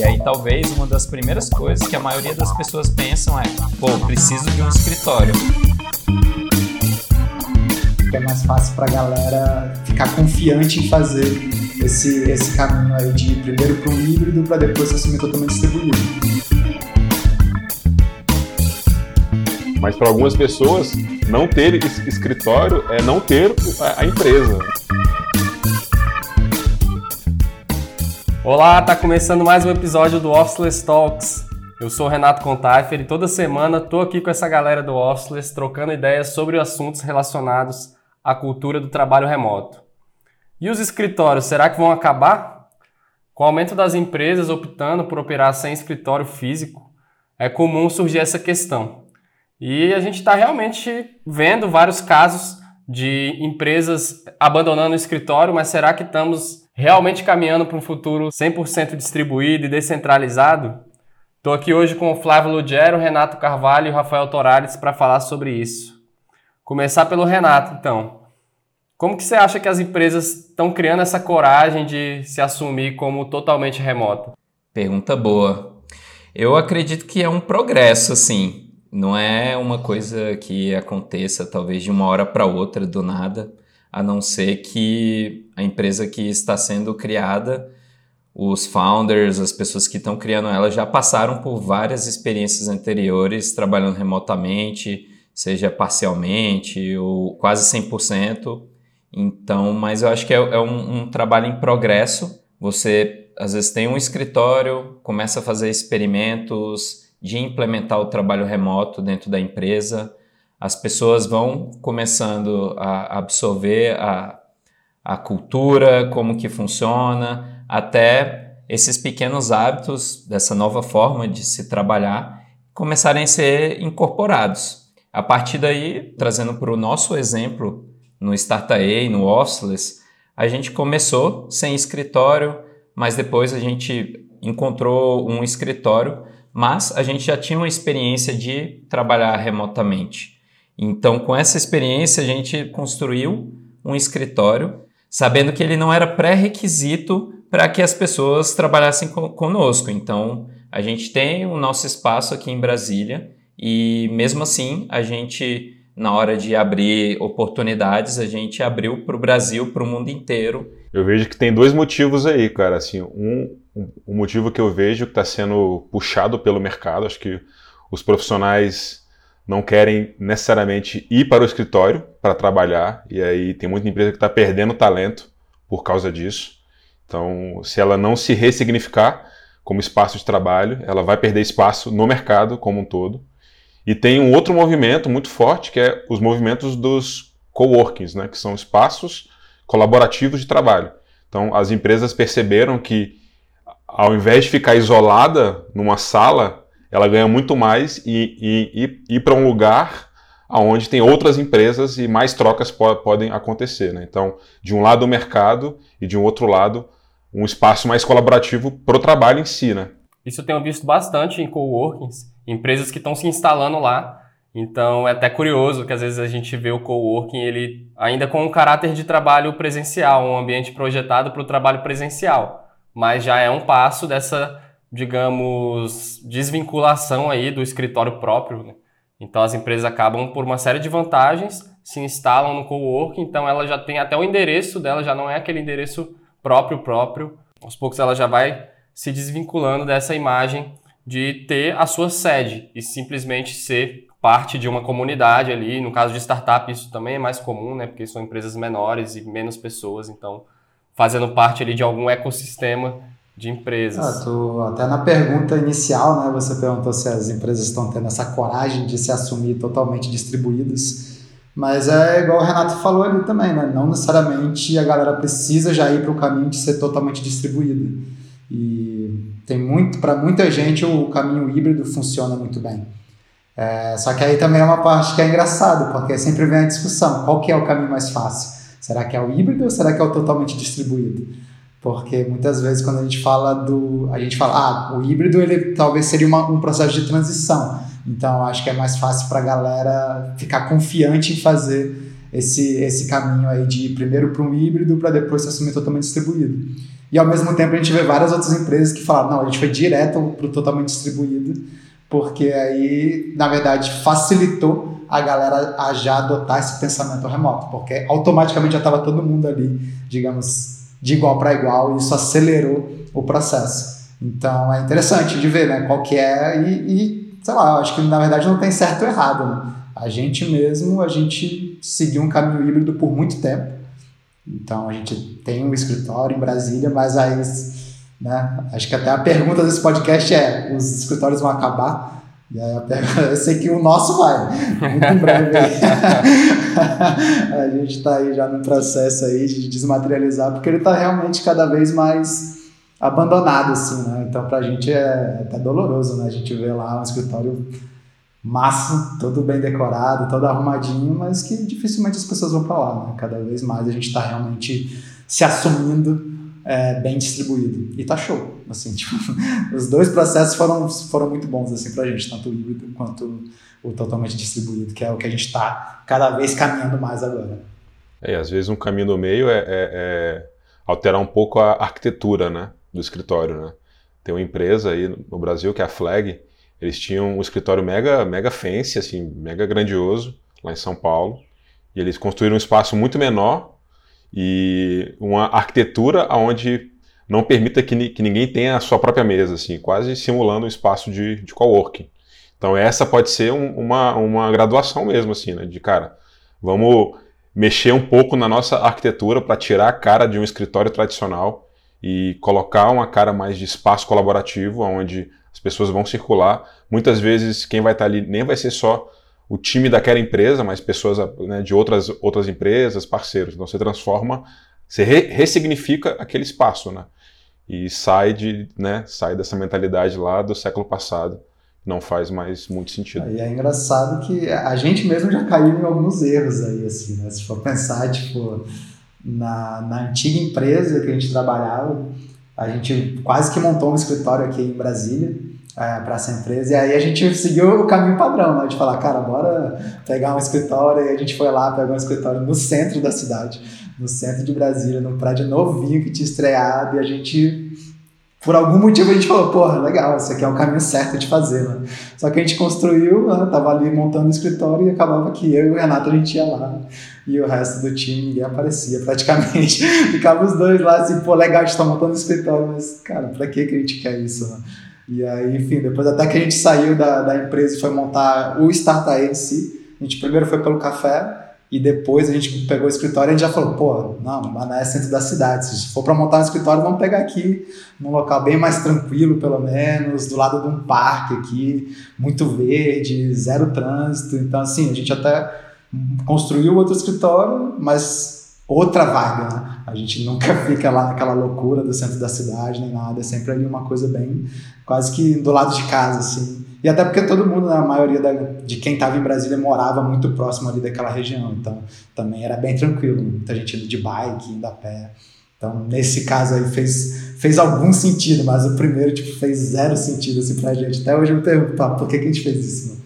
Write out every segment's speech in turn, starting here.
E aí talvez uma das primeiras coisas que a maioria das pessoas pensam é, pô, preciso de um escritório. É mais fácil para a galera ficar confiante em fazer esse, esse caminho aí de primeiro para um híbrido para depois se assumir totalmente distribuído. Mas para algumas pessoas, não ter escritório é não ter a empresa. Olá, tá começando mais um episódio do Officeless Talks. Eu sou o Renato Contaifer e toda semana tô aqui com essa galera do Officeless trocando ideias sobre assuntos relacionados à cultura do trabalho remoto. E os escritórios, será que vão acabar? Com o aumento das empresas optando por operar sem escritório físico, é comum surgir essa questão. E a gente está realmente vendo vários casos de empresas abandonando o escritório, mas será que estamos realmente caminhando para um futuro 100% distribuído e descentralizado? Estou aqui hoje com o Flávio Lugero, Renato Carvalho e Rafael Torales para falar sobre isso. Começar pelo Renato, então. Como que você acha que as empresas estão criando essa coragem de se assumir como totalmente remoto? Pergunta boa. Eu acredito que é um progresso, assim. Não é uma coisa que aconteça talvez de uma hora para outra do nada, a não ser que a empresa que está sendo criada, os founders, as pessoas que estão criando ela já passaram por várias experiências anteriores trabalhando remotamente, seja parcialmente ou quase 100%. Então, mas eu acho que é, é um, um trabalho em progresso. Você às vezes tem um escritório, começa a fazer experimentos, de implementar o trabalho remoto dentro da empresa. As pessoas vão começando a absorver a, a cultura, como que funciona, até esses pequenos hábitos dessa nova forma de se trabalhar começarem a ser incorporados. A partir daí, trazendo para o nosso exemplo no Startae, no Officeless, a gente começou sem escritório, mas depois a gente encontrou um escritório mas a gente já tinha uma experiência de trabalhar remotamente. Então, com essa experiência, a gente construiu um escritório, sabendo que ele não era pré-requisito para que as pessoas trabalhassem conosco. Então, a gente tem o nosso espaço aqui em Brasília e, mesmo assim, a gente, na hora de abrir oportunidades, a gente abriu para o Brasil, para o mundo inteiro. Eu vejo que tem dois motivos aí, cara. Assim, um, o motivo que eu vejo que está sendo puxado pelo mercado. Acho que os profissionais não querem necessariamente ir para o escritório para trabalhar, e aí tem muita empresa que está perdendo talento por causa disso. Então, se ela não se ressignificar como espaço de trabalho, ela vai perder espaço no mercado como um todo. E tem um outro movimento muito forte, que é os movimentos dos coworkings, né, que são espaços colaborativos de trabalho. Então, as empresas perceberam que ao invés de ficar isolada numa sala, ela ganha muito mais e, ir para um lugar onde tem outras empresas e mais trocas po podem acontecer. Né? Então, de um lado o mercado e de um outro lado um espaço mais colaborativo para o trabalho em si. Né? Isso eu tenho visto bastante em coworkings, empresas que estão se instalando lá. Então é até curioso que às vezes a gente vê o coworking ele ainda com um caráter de trabalho presencial, um ambiente projetado para o trabalho presencial mas já é um passo dessa, digamos, desvinculação aí do escritório próprio. Né? Então as empresas acabam por uma série de vantagens, se instalam no coworking, então ela já tem até o endereço dela, já não é aquele endereço próprio próprio. Aos poucos ela já vai se desvinculando dessa imagem de ter a sua sede e simplesmente ser parte de uma comunidade ali. No caso de startup isso também é mais comum, né? Porque são empresas menores e menos pessoas, então fazendo parte ali de algum ecossistema de empresas. Ah, até na pergunta inicial, né, você perguntou se as empresas estão tendo essa coragem de se assumir totalmente distribuídas, mas é igual o Renato falou ali também, né, não necessariamente a galera precisa já ir para o caminho de ser totalmente distribuída. E tem muito, para muita gente o caminho híbrido funciona muito bem. É, só que aí também é uma parte que é engraçado, porque sempre vem a discussão, qual que é o caminho mais fácil? Será que é o híbrido ou será que é o totalmente distribuído? Porque muitas vezes quando a gente fala do. A gente fala, ah, o híbrido ele talvez seria uma, um processo de transição. Então acho que é mais fácil para a galera ficar confiante em fazer esse, esse caminho aí de ir primeiro para um híbrido para depois se assumir totalmente distribuído. E ao mesmo tempo a gente vê várias outras empresas que falaram, não, a gente foi direto para o totalmente distribuído, porque aí, na verdade, facilitou a galera a já adotar esse pensamento remoto, porque automaticamente já estava todo mundo ali, digamos, de igual para igual, e isso acelerou o processo. Então é interessante de ver né, qual que é e, e sei lá, acho que na verdade não tem certo ou errado. Né? A gente mesmo, a gente seguiu um caminho híbrido por muito tempo. Então a gente tem um escritório em Brasília, mas aí, né, acho que até a pergunta desse podcast é: os escritórios vão acabar? E aí pergunta, eu sei que o nosso vai, muito em breve. a gente está aí já no processo aí de desmaterializar, porque ele está realmente cada vez mais abandonado, assim, né? Então, pra gente é até doloroso, né? A gente vê lá um escritório massa, todo bem decorado, todo arrumadinho, mas que dificilmente as pessoas vão para lá, né? Cada vez mais a gente está realmente se assumindo é, bem distribuído. E tá show, assim, tipo, os dois processos foram, foram muito bons, assim, pra gente, tanto o híbrido quanto o totalmente distribuído, que é o que a gente está cada vez caminhando mais agora. É, às vezes um caminho no meio é, é, é alterar um pouco a arquitetura, né? do escritório, né? Tem uma empresa aí no Brasil que é a Flag, eles tinham um escritório mega, mega fancy, assim, mega grandioso, lá em São Paulo, e eles construíram um espaço muito menor e uma arquitetura onde não permita que, que ninguém tenha a sua própria mesa, assim, quase simulando um espaço de, de coworking. Então essa pode ser um, uma, uma graduação mesmo, assim, né? De cara, vamos mexer um pouco na nossa arquitetura para tirar a cara de um escritório tradicional e colocar uma cara mais de espaço colaborativo, onde as pessoas vão circular. Muitas vezes quem vai estar ali nem vai ser só o time daquela empresa, mas pessoas né, de outras, outras empresas, parceiros. Então você transforma, você re ressignifica aquele espaço, né? E sai, de, né, sai dessa mentalidade lá do século passado. Não faz mais muito sentido. E é engraçado que a gente mesmo já caiu em alguns erros aí, assim, né? Se for pensar, tipo, na, na antiga empresa que a gente trabalhava, a gente quase que montou um escritório aqui em Brasília é, para essa empresa. E aí a gente seguiu o caminho padrão, né? De falar, cara, bora pegar um escritório. E a gente foi lá, pegar um escritório no centro da cidade, no centro de Brasília, num prédio novinho que tinha estreado. E a gente por algum motivo a gente falou, porra, legal, esse aqui é o caminho certo de fazer, né? Só que a gente construiu, né? tava ali montando o escritório e acabava que eu e o Renato a gente ia lá e o resto do time ninguém aparecia praticamente. Ficava os dois lá assim, pô, legal, a gente tá montando o escritório, mas, cara, pra que que a gente quer isso, né? E aí, enfim, depois até que a gente saiu da, da empresa e foi montar o Startup em si, a gente primeiro foi pelo café, e depois a gente pegou o escritório e a gente já falou, pô, não, Mané é centro da cidade. Se for para montar um escritório, vamos pegar aqui num local bem mais tranquilo, pelo menos, do lado de um parque aqui, muito verde, zero trânsito. Então, assim, a gente até construiu outro escritório, mas outra vaga, né? A gente nunca fica lá naquela loucura do centro da cidade, nem nada. É sempre ali uma coisa bem, quase que do lado de casa, assim. E até porque todo mundo, né, a maioria da, de quem estava em Brasília morava muito próximo ali daquela região. Então também era bem tranquilo. Muita gente indo de bike, indo a pé. Então, nesse caso aí fez, fez algum sentido, mas o primeiro tipo, fez zero sentido assim, pra gente. Até hoje eu me pergunto, por que, que a gente fez isso?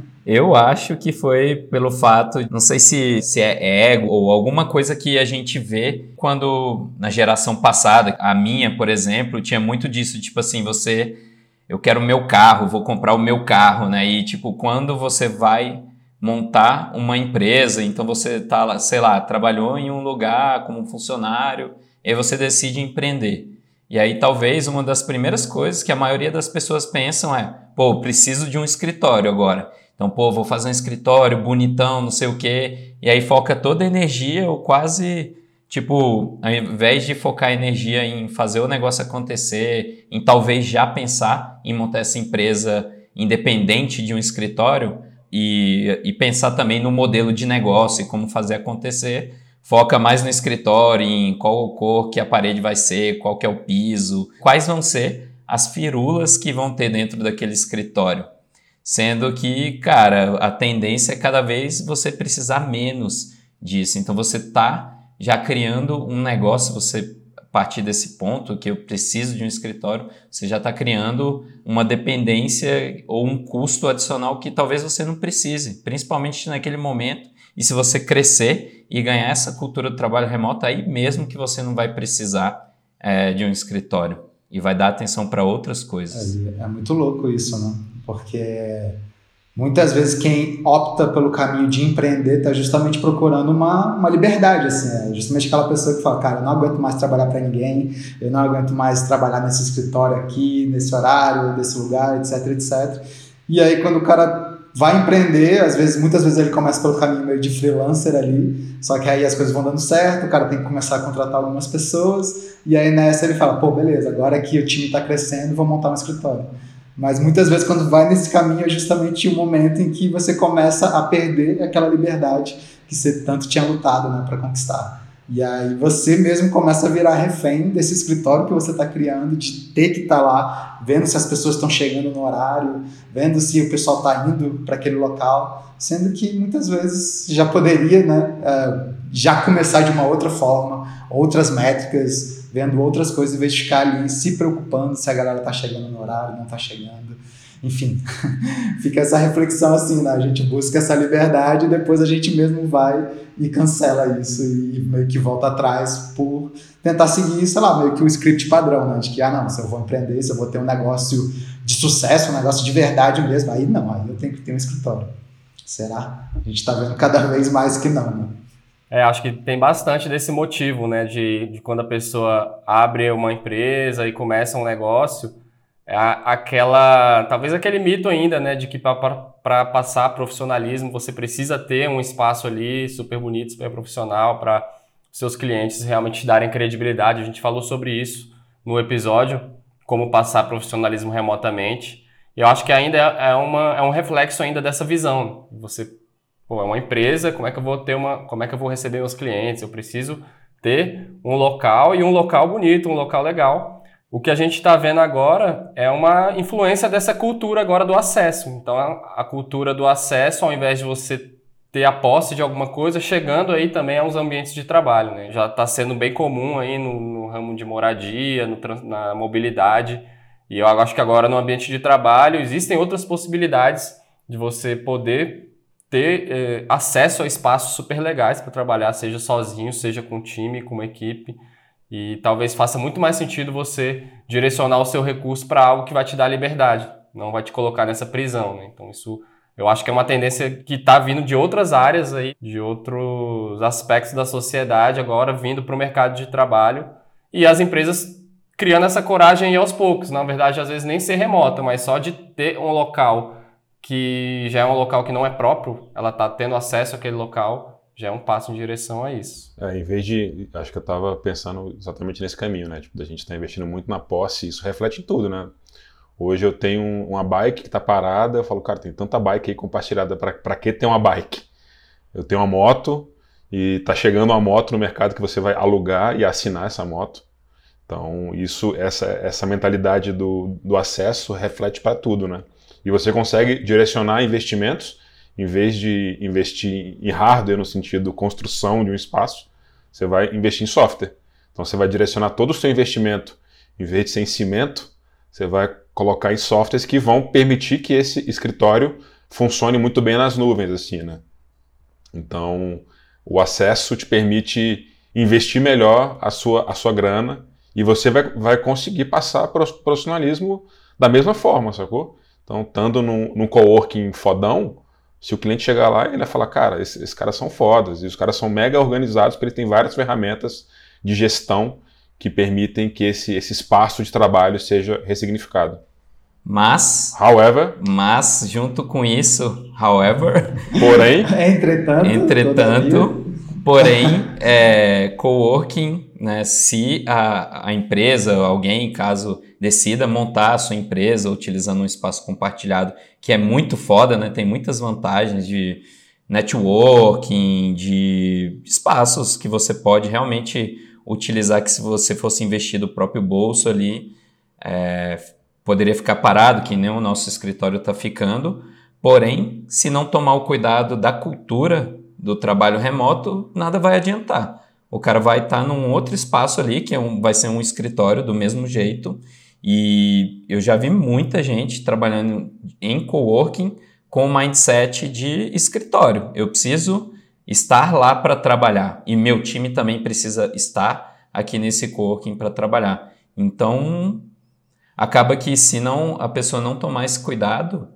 Eu acho que foi pelo fato, não sei se, se é ego ou alguma coisa que a gente vê quando na geração passada, a minha, por exemplo, tinha muito disso, tipo assim, você eu quero o meu carro, vou comprar o meu carro, né? E tipo, quando você vai montar uma empresa, então você tá lá, sei lá, trabalhou em um lugar como funcionário, e aí você decide empreender. E aí talvez uma das primeiras coisas que a maioria das pessoas pensam é, pô, preciso de um escritório agora. Então, pô, vou fazer um escritório bonitão, não sei o quê. E aí foca toda a energia ou quase Tipo, ao invés de focar energia em fazer o negócio acontecer, em talvez já pensar em montar essa empresa independente de um escritório e, e pensar também no modelo de negócio e como fazer acontecer, foca mais no escritório, em qual cor que a parede vai ser, qual que é o piso, quais vão ser as firulas que vão ter dentro daquele escritório. Sendo que, cara, a tendência é cada vez você precisar menos disso. Então você tá já criando um negócio, você a partir desse ponto que eu preciso de um escritório, você já está criando uma dependência ou um custo adicional que talvez você não precise, principalmente naquele momento. E se você crescer e ganhar essa cultura do trabalho remoto, aí mesmo que você não vai precisar é, de um escritório e vai dar atenção para outras coisas. É, é, muito louco isso, né? Porque muitas vezes quem opta pelo caminho de empreender está justamente procurando uma, uma liberdade, assim, é justamente aquela pessoa que fala, cara, eu não aguento mais trabalhar para ninguém, eu não aguento mais trabalhar nesse escritório aqui, nesse horário, nesse lugar, etc, etc. E aí quando o cara vai empreender, às vezes, muitas vezes ele começa pelo caminho meio de freelancer ali, só que aí as coisas vão dando certo, o cara tem que começar a contratar algumas pessoas, e aí nessa ele fala, pô, beleza, agora que o time está crescendo, vou montar um escritório. Mas muitas vezes quando vai nesse caminho é justamente o momento em que você começa a perder aquela liberdade que você tanto tinha lutado né, para conquistar. E aí você mesmo começa a virar refém desse escritório que você está criando, de ter que estar tá lá, vendo se as pessoas estão chegando no horário, vendo se o pessoal está indo para aquele local, sendo que muitas vezes já poderia né, uh, já começar de uma outra forma, outras métricas, vendo outras coisas, em vez de ficar ali se preocupando se a galera está chegando no horário, não está chegando. Enfim, fica essa reflexão assim, né? A gente busca essa liberdade e depois a gente mesmo vai e cancela isso e meio que volta atrás por tentar seguir, sei lá, meio que o script padrão, né? De que, ah, não, se eu vou empreender, se eu vou ter um negócio de sucesso, um negócio de verdade mesmo, aí não, aí eu tenho que ter um escritório. Será? A gente está vendo cada vez mais que não, né? É, acho que tem bastante desse motivo, né? De, de quando a pessoa abre uma empresa e começa um negócio, é aquela talvez aquele mito ainda né de que para passar profissionalismo você precisa ter um espaço ali super bonito super profissional para seus clientes realmente te darem credibilidade a gente falou sobre isso no episódio como passar profissionalismo remotamente e eu acho que ainda é, é uma é um reflexo ainda dessa visão você pô, é uma empresa como é que eu vou ter uma como é que eu vou receber meus clientes eu preciso ter um local e um local bonito um local legal o que a gente está vendo agora é uma influência dessa cultura agora do acesso. Então, a, cultura do acesso, ao invés de você ter a posse de alguma coisa, chegando aí também aos ambientes de trabalho. Né? Já está sendo bem comum aí no, no ramo de moradia, no, na mobilidade. E eu acho que agora no ambiente de trabalho existem outras possibilidades de você poder ter eh, acesso a espaços super legais para trabalhar, seja sozinho, seja com time, com uma equipe. E talvez faça muito mais sentido você direcionar o seu recurso para algo que vai te dar liberdade, não vai te colocar nessa prisão. Né? Então, isso eu acho que é uma tendência que está vindo de outras áreas aí, de outros aspectos da sociedade agora vindo para o mercado de trabalho e as empresas criando essa coragem aí aos poucos. Na verdade, às vezes nem ser remota, mas só de ter um local que já é um local que não é próprio, ela está tendo acesso àquele local já é um passo em direção a isso. É, em vez de. Acho que eu estava pensando exatamente nesse caminho, né? Tipo, da gente estar tá investindo muito na posse, isso reflete em tudo, né? Hoje eu tenho uma bike que está parada, eu falo, cara, tem tanta bike aí compartilhada, para que ter uma bike? Eu tenho uma moto e está chegando uma moto no mercado que você vai alugar e assinar essa moto. Então, isso, essa, essa mentalidade do, do acesso reflete para tudo, né? E você consegue direcionar investimentos em vez de investir em hardware no sentido construção de um espaço, você vai investir em software. Então você vai direcionar todo o seu investimento, em vez de ser em cimento, você vai colocar em softwares que vão permitir que esse escritório funcione muito bem nas nuvens, assim, né? Então, o acesso te permite investir melhor a sua, a sua grana e você vai, vai conseguir passar para o profissionalismo da mesma forma, sacou? Então, estando num, num coworking fodão, se o cliente chegar lá, ele vai falar, cara, esses, esses caras são fodas, e os caras são mega organizados, porque eles têm várias ferramentas de gestão que permitem que esse, esse espaço de trabalho seja ressignificado. Mas, however, mas junto com isso, however, porém, entretanto, entretanto, porém, é, coworking, né, se a, a empresa, alguém, caso decida montar a sua empresa utilizando um espaço compartilhado, que é muito foda, né? Tem muitas vantagens de networking, de espaços que você pode realmente utilizar que se você fosse investir do próprio bolso ali, é, poderia ficar parado, que nem o nosso escritório está ficando. Porém, se não tomar o cuidado da cultura do trabalho remoto, nada vai adiantar. O cara vai estar tá num outro espaço ali, que é um, vai ser um escritório do mesmo jeito, e eu já vi muita gente trabalhando em coworking com o mindset de escritório. Eu preciso estar lá para trabalhar e meu time também precisa estar aqui nesse coworking para trabalhar. Então, acaba que se não a pessoa não tomar esse cuidado,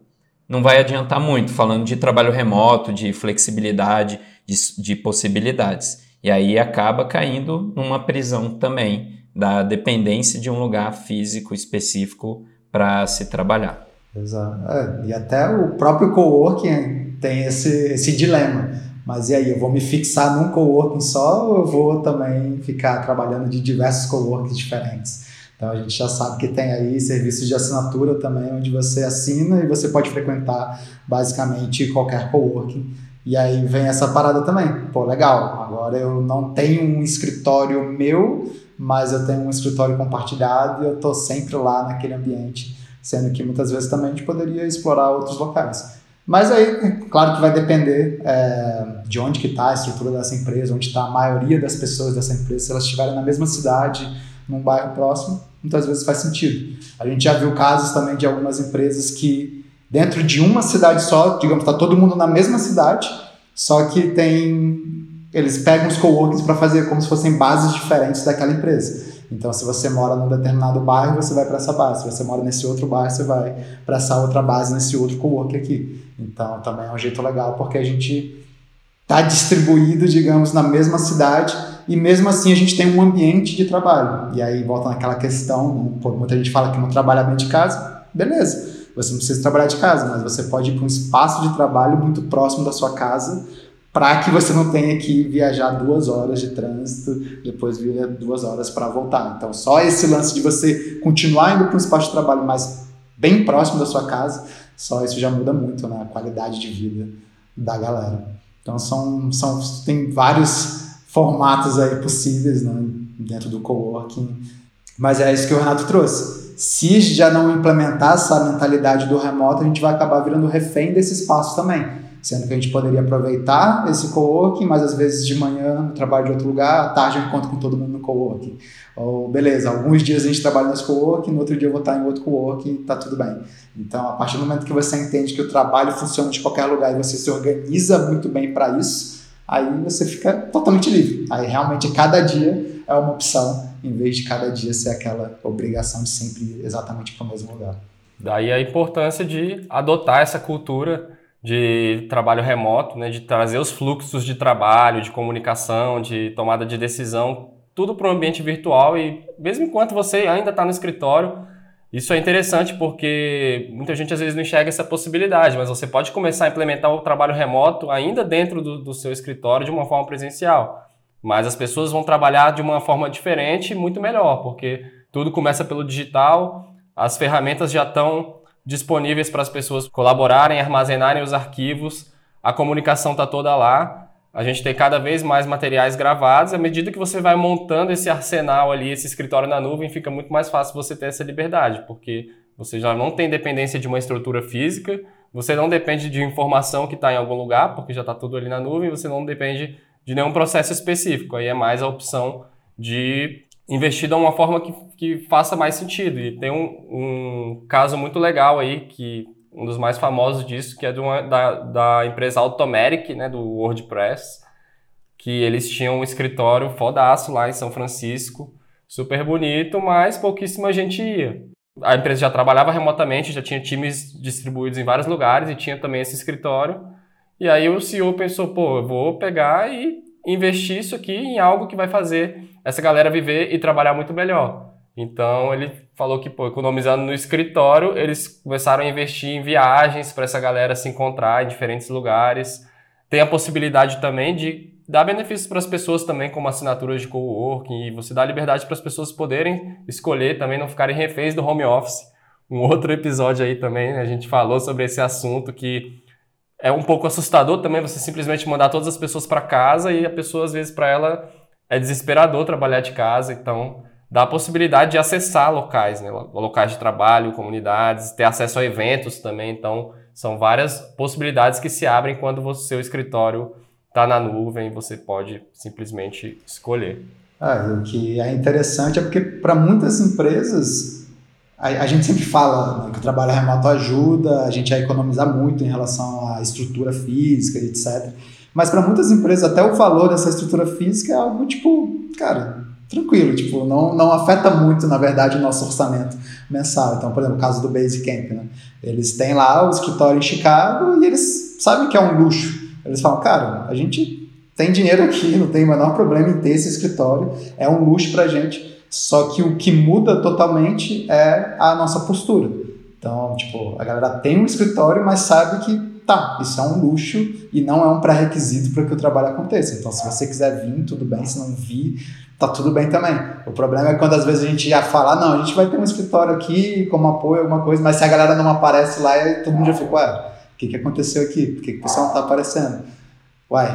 não vai adiantar muito, falando de trabalho remoto, de flexibilidade, de, de possibilidades. E aí acaba caindo numa prisão também da dependência de um lugar físico específico para se trabalhar. Exato. É, e até o próprio coworking tem esse, esse dilema. Mas e aí, eu vou me fixar num coworking só ou eu vou também ficar trabalhando de diversos coworkings diferentes? Então a gente já sabe que tem aí serviços de assinatura também, onde você assina e você pode frequentar basicamente qualquer coworking. E aí vem essa parada também. Pô, legal, agora eu não tenho um escritório meu, mas eu tenho um escritório compartilhado e eu estou sempre lá naquele ambiente, sendo que muitas vezes também a gente poderia explorar outros locais. Mas aí, claro que vai depender é, de onde que está a estrutura dessa empresa, onde está a maioria das pessoas dessa empresa, se elas estiverem na mesma cidade, num bairro próximo, muitas vezes faz sentido. A gente já viu casos também de algumas empresas que dentro de uma cidade só, digamos, está todo mundo na mesma cidade, só que tem eles pegam os coworkings para fazer como se fossem bases diferentes daquela empresa. Então, se você mora num determinado bairro, você vai para essa base. Se você mora nesse outro bairro, você vai para essa outra base, nesse outro coworking aqui. Então, também é um jeito legal, porque a gente está distribuído, digamos, na mesma cidade e mesmo assim a gente tem um ambiente de trabalho. E aí volta naquela questão, né? Muita gente fala que não trabalha bem de casa, beleza, você não precisa trabalhar de casa, mas você pode ir para um espaço de trabalho muito próximo da sua casa para que você não tenha que viajar duas horas de trânsito, depois vir duas horas para voltar. Então, só esse lance de você continuar indo para um espaço de trabalho mais bem próximo da sua casa, só isso já muda muito né, a qualidade de vida da galera. Então, são, são, tem vários formatos aí possíveis né, dentro do coworking. Mas é isso que o Renato trouxe. Se já não implementar essa mentalidade do remoto, a gente vai acabar virando refém desse espaço também. Sendo que a gente poderia aproveitar esse coworking, mas às vezes de manhã eu trabalho de outro lugar, à tarde eu encontro com todo mundo no coworking. Ou beleza, alguns dias a gente trabalha nesse coworking, no outro dia eu vou estar em outro coworking, tá tudo bem. Então, a partir do momento que você entende que o trabalho funciona de qualquer lugar e você se organiza muito bem para isso, aí você fica totalmente livre. Aí realmente cada dia é uma opção, em vez de cada dia ser aquela obrigação de sempre ir exatamente para o mesmo lugar. Daí a importância de adotar essa cultura de trabalho remoto, né, de trazer os fluxos de trabalho, de comunicação, de tomada de decisão, tudo para o ambiente virtual e mesmo enquanto você ainda está no escritório, isso é interessante porque muita gente às vezes não enxerga essa possibilidade, mas você pode começar a implementar o trabalho remoto ainda dentro do, do seu escritório de uma forma presencial. Mas as pessoas vão trabalhar de uma forma diferente e muito melhor, porque tudo começa pelo digital, as ferramentas já estão disponíveis para as pessoas colaborarem, armazenarem os arquivos, a comunicação está toda lá. A gente tem cada vez mais materiais gravados. À medida que você vai montando esse arsenal ali, esse escritório na nuvem, fica muito mais fácil você ter essa liberdade, porque você já não tem dependência de uma estrutura física, você não depende de informação que está em algum lugar, porque já está tudo ali na nuvem, você não depende de nenhum processo específico. Aí é mais a opção de investir de uma forma que, que faça mais sentido. E tem um, um caso muito legal aí que um dos mais famosos disso, que é uma, da, da empresa Automatic, né, do WordPress, que eles tinham um escritório fodaço lá em São Francisco, super bonito, mas pouquíssima gente ia. A empresa já trabalhava remotamente, já tinha times distribuídos em vários lugares e tinha também esse escritório. E aí o CEO pensou, pô, eu vou pegar e investir isso aqui em algo que vai fazer essa galera viver e trabalhar muito melhor. Então ele falou que, pô, economizando no escritório, eles começaram a investir em viagens para essa galera se encontrar em diferentes lugares. Tem a possibilidade também de dar benefícios para as pessoas também, como assinaturas de coworking, e você dá liberdade para as pessoas poderem escolher também, não ficarem reféns do home office. Um outro episódio aí também, né, a gente falou sobre esse assunto que é um pouco assustador também você simplesmente mandar todas as pessoas para casa e a pessoa, às vezes, para ela é desesperador trabalhar de casa, então dá a possibilidade de acessar locais, né? locais de trabalho, comunidades, ter acesso a eventos também. Então, são várias possibilidades que se abrem quando o seu escritório está na nuvem você pode simplesmente escolher. Ah, o que é interessante é porque para muitas empresas a, a, gente sempre fala né, que o trabalho remoto ajuda a gente a economizar muito em relação à estrutura física etc. Mas para muitas empresas até o valor dessa estrutura física é algo tipo, cara, tranquilo, tipo, não, não afeta muito, na verdade, o nosso orçamento mensal. Então, por exemplo, o caso do Basecamp, né? Eles têm lá o escritório em Chicago e eles sabem que é um luxo. Eles falam, cara, a gente tem dinheiro aqui, não tem o menor problema em ter esse escritório, é um luxo pra gente. Só que o que muda totalmente é a nossa postura. Então, tipo, a galera tem um escritório, mas sabe que tá, isso é um luxo e não é um pré-requisito para que o trabalho aconteça. Então, se você quiser vir, tudo bem, se não vir, tá tudo bem também. O problema é quando às vezes a gente ia falar, não, a gente vai ter um escritório aqui como apoio, alguma coisa, mas se a galera não aparece lá, todo mundo já fica, ué, o que, que aconteceu aqui? Por que, que o pessoal não tá aparecendo? Uai,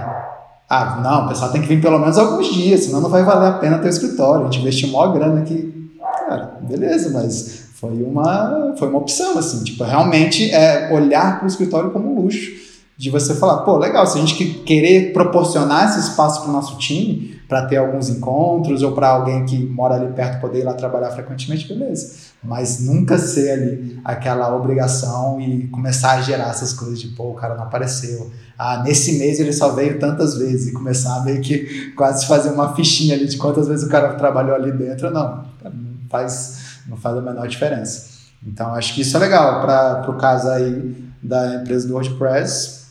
ah, não, o pessoal tem que vir pelo menos alguns dias, senão não vai valer a pena ter o escritório. A gente investiu maior grana aqui. Cara, beleza, mas foi uma, foi uma opção, assim. Tipo, realmente é olhar para o escritório como luxo. De você falar, pô, legal, se a gente querer proporcionar esse espaço para o nosso time, para ter alguns encontros, ou para alguém que mora ali perto poder ir lá trabalhar frequentemente, beleza mas nunca ser ali aquela obrigação e começar a gerar essas coisas de, pô, o cara não apareceu. Ah, nesse mês ele só veio tantas vezes e começar a meio que quase fazer uma fichinha ali de quantas vezes o cara trabalhou ali dentro. Não faz, não faz a menor diferença. Então, acho que isso é legal para o caso aí da empresa do WordPress.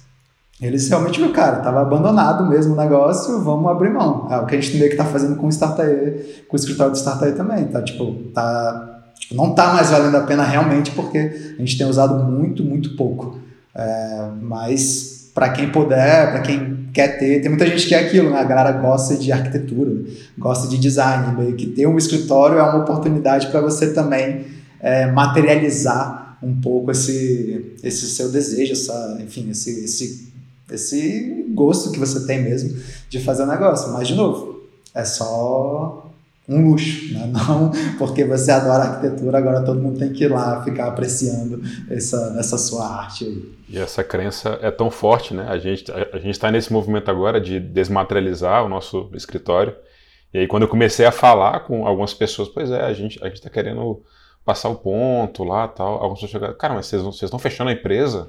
Eles realmente viram, cara, estava abandonado mesmo o negócio, vamos abrir mão. É o que a gente meio que está fazendo com o Startae, com o escritório do Startae também, tá? Tipo, tá Tipo, não está mais valendo a pena realmente porque a gente tem usado muito, muito pouco. É, mas para quem puder, para quem quer ter, tem muita gente que é aquilo, né? A galera gosta de arquitetura, gosta de design, meio que ter um escritório é uma oportunidade para você também é, materializar um pouco esse, esse seu desejo, essa, enfim, esse, esse, esse gosto que você tem mesmo de fazer o negócio. Mas, de novo, é só um luxo, né? não porque você adora arquitetura, agora todo mundo tem que ir lá ficar apreciando essa, essa sua arte aí. E essa crença é tão forte, né? A gente a, a está nesse movimento agora de desmaterializar o nosso escritório. E aí quando eu comecei a falar com algumas pessoas, pois é, a gente a está querendo passar o ponto lá, tal. Algumas pessoas chegaram, cara, mas vocês vocês estão fechando a empresa?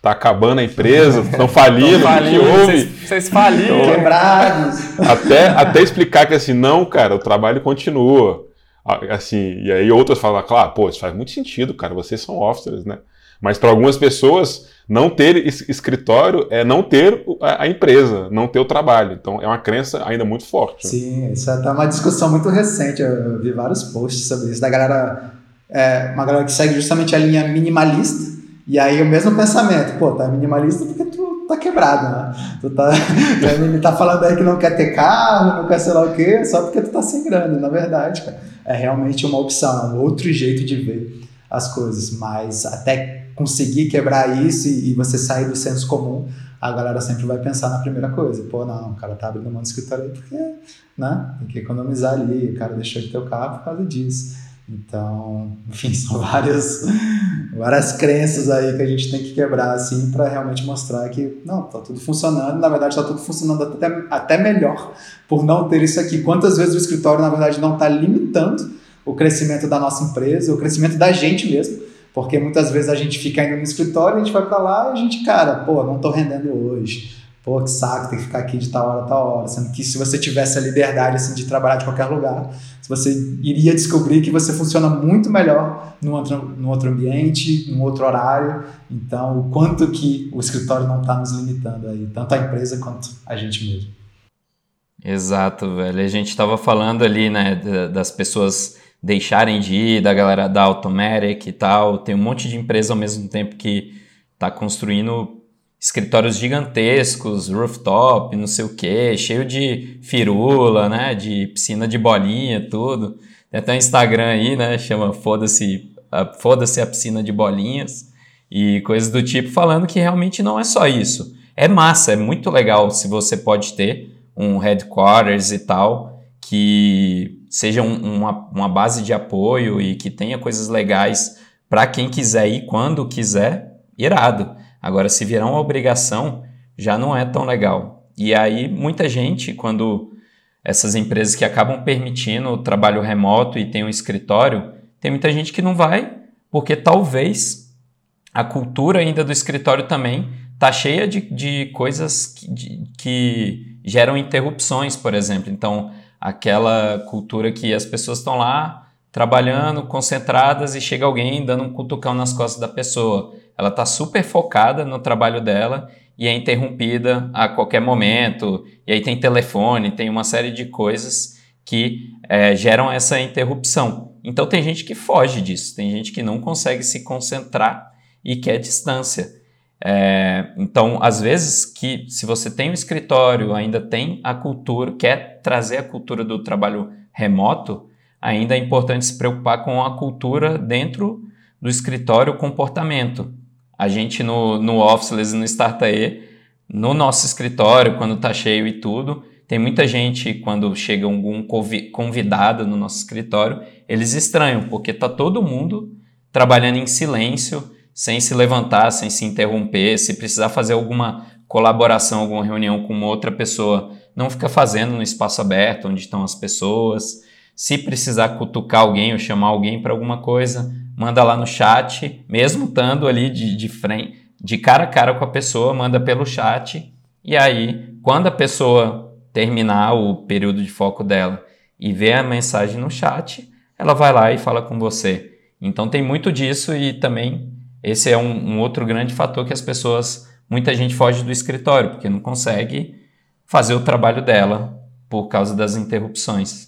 Tá acabando a empresa, estão falindo, falindo, que houve? Vocês faliram. Então, Quebrados. Até, até explicar que assim, não, cara, o trabalho continua. Assim, e aí outras falam, claro, pô, isso faz muito sentido, cara, vocês são officers, né? Mas para algumas pessoas, não ter escritório é não ter a empresa, não ter o trabalho. Então é uma crença ainda muito forte. Sim, isso é uma discussão muito recente. Eu vi vários posts sobre isso, da galera, é, uma galera que segue justamente a linha minimalista e aí o mesmo pensamento, pô, tá minimalista porque tu tá quebrado, né? Tu tá, tá falando aí que não quer ter carro, não quer sei lá o quê, só porque tu tá sem grana. Na verdade, cara, é realmente uma opção, é um outro jeito de ver as coisas. Mas até conseguir quebrar isso e, e você sair do senso comum, a galera sempre vai pensar na primeira coisa. Pô, não, o cara tá abrindo mão do escritório porque, né? Tem que economizar ali, o cara deixou de ter o carro por causa disso. Então, enfim, são várias, várias crenças aí que a gente tem que quebrar assim para realmente mostrar que não, tá tudo funcionando, na verdade está tudo funcionando até, até melhor por não ter isso aqui. Quantas vezes o escritório na verdade não está limitando o crescimento da nossa empresa, o crescimento da gente mesmo, porque muitas vezes a gente fica indo no escritório, a gente vai para lá e a gente, cara, pô, não estou rendendo hoje pô, que saco, tem que ficar aqui de tal hora tal hora. Sendo que se você tivesse a liberdade assim, de trabalhar de qualquer lugar, você iria descobrir que você funciona muito melhor num outro, num outro ambiente, num outro horário. Então, o quanto que o escritório não está nos limitando aí, tanto a empresa quanto a gente mesmo. Exato, velho. A gente estava falando ali, né, das pessoas deixarem de ir, da galera da Automatic e tal. Tem um monte de empresa ao mesmo tempo que está construindo escritórios gigantescos, rooftop, não sei o que, cheio de firula, né, de piscina de bolinha, tudo. Tem até um Instagram aí, né, chama Foda-se foda-se a piscina de bolinhas e coisas do tipo, falando que realmente não é só isso. É massa, é muito legal se você pode ter um headquarters e tal, que seja um, uma, uma base de apoio e que tenha coisas legais para quem quiser ir quando quiser, irado. Agora, se virar uma obrigação, já não é tão legal. E aí, muita gente, quando essas empresas que acabam permitindo o trabalho remoto e tem um escritório, tem muita gente que não vai, porque talvez a cultura ainda do escritório também tá cheia de, de coisas que, de, que geram interrupções, por exemplo. Então, aquela cultura que as pessoas estão lá trabalhando, concentradas e chega alguém dando um cutucão nas costas da pessoa. Ela está super focada no trabalho dela e é interrompida a qualquer momento. E aí tem telefone, tem uma série de coisas que é, geram essa interrupção. Então tem gente que foge disso, tem gente que não consegue se concentrar e quer distância. É, então, às vezes, que se você tem um escritório, ainda tem a cultura, quer trazer a cultura do trabalho remoto, ainda é importante se preocupar com a cultura dentro do escritório, o comportamento. A gente no, no Officeless no Startae, no nosso escritório, quando está cheio e tudo, tem muita gente, quando chega algum convidado no nosso escritório, eles estranham, porque está todo mundo trabalhando em silêncio, sem se levantar, sem se interromper. Se precisar fazer alguma colaboração, alguma reunião com outra pessoa, não fica fazendo no espaço aberto, onde estão as pessoas. Se precisar cutucar alguém ou chamar alguém para alguma coisa, manda lá no chat, mesmo estando ali de, de frente, de cara a cara com a pessoa, manda pelo chat. E aí, quando a pessoa terminar o período de foco dela e ver a mensagem no chat, ela vai lá e fala com você. Então tem muito disso e também esse é um, um outro grande fator que as pessoas, muita gente foge do escritório porque não consegue fazer o trabalho dela por causa das interrupções.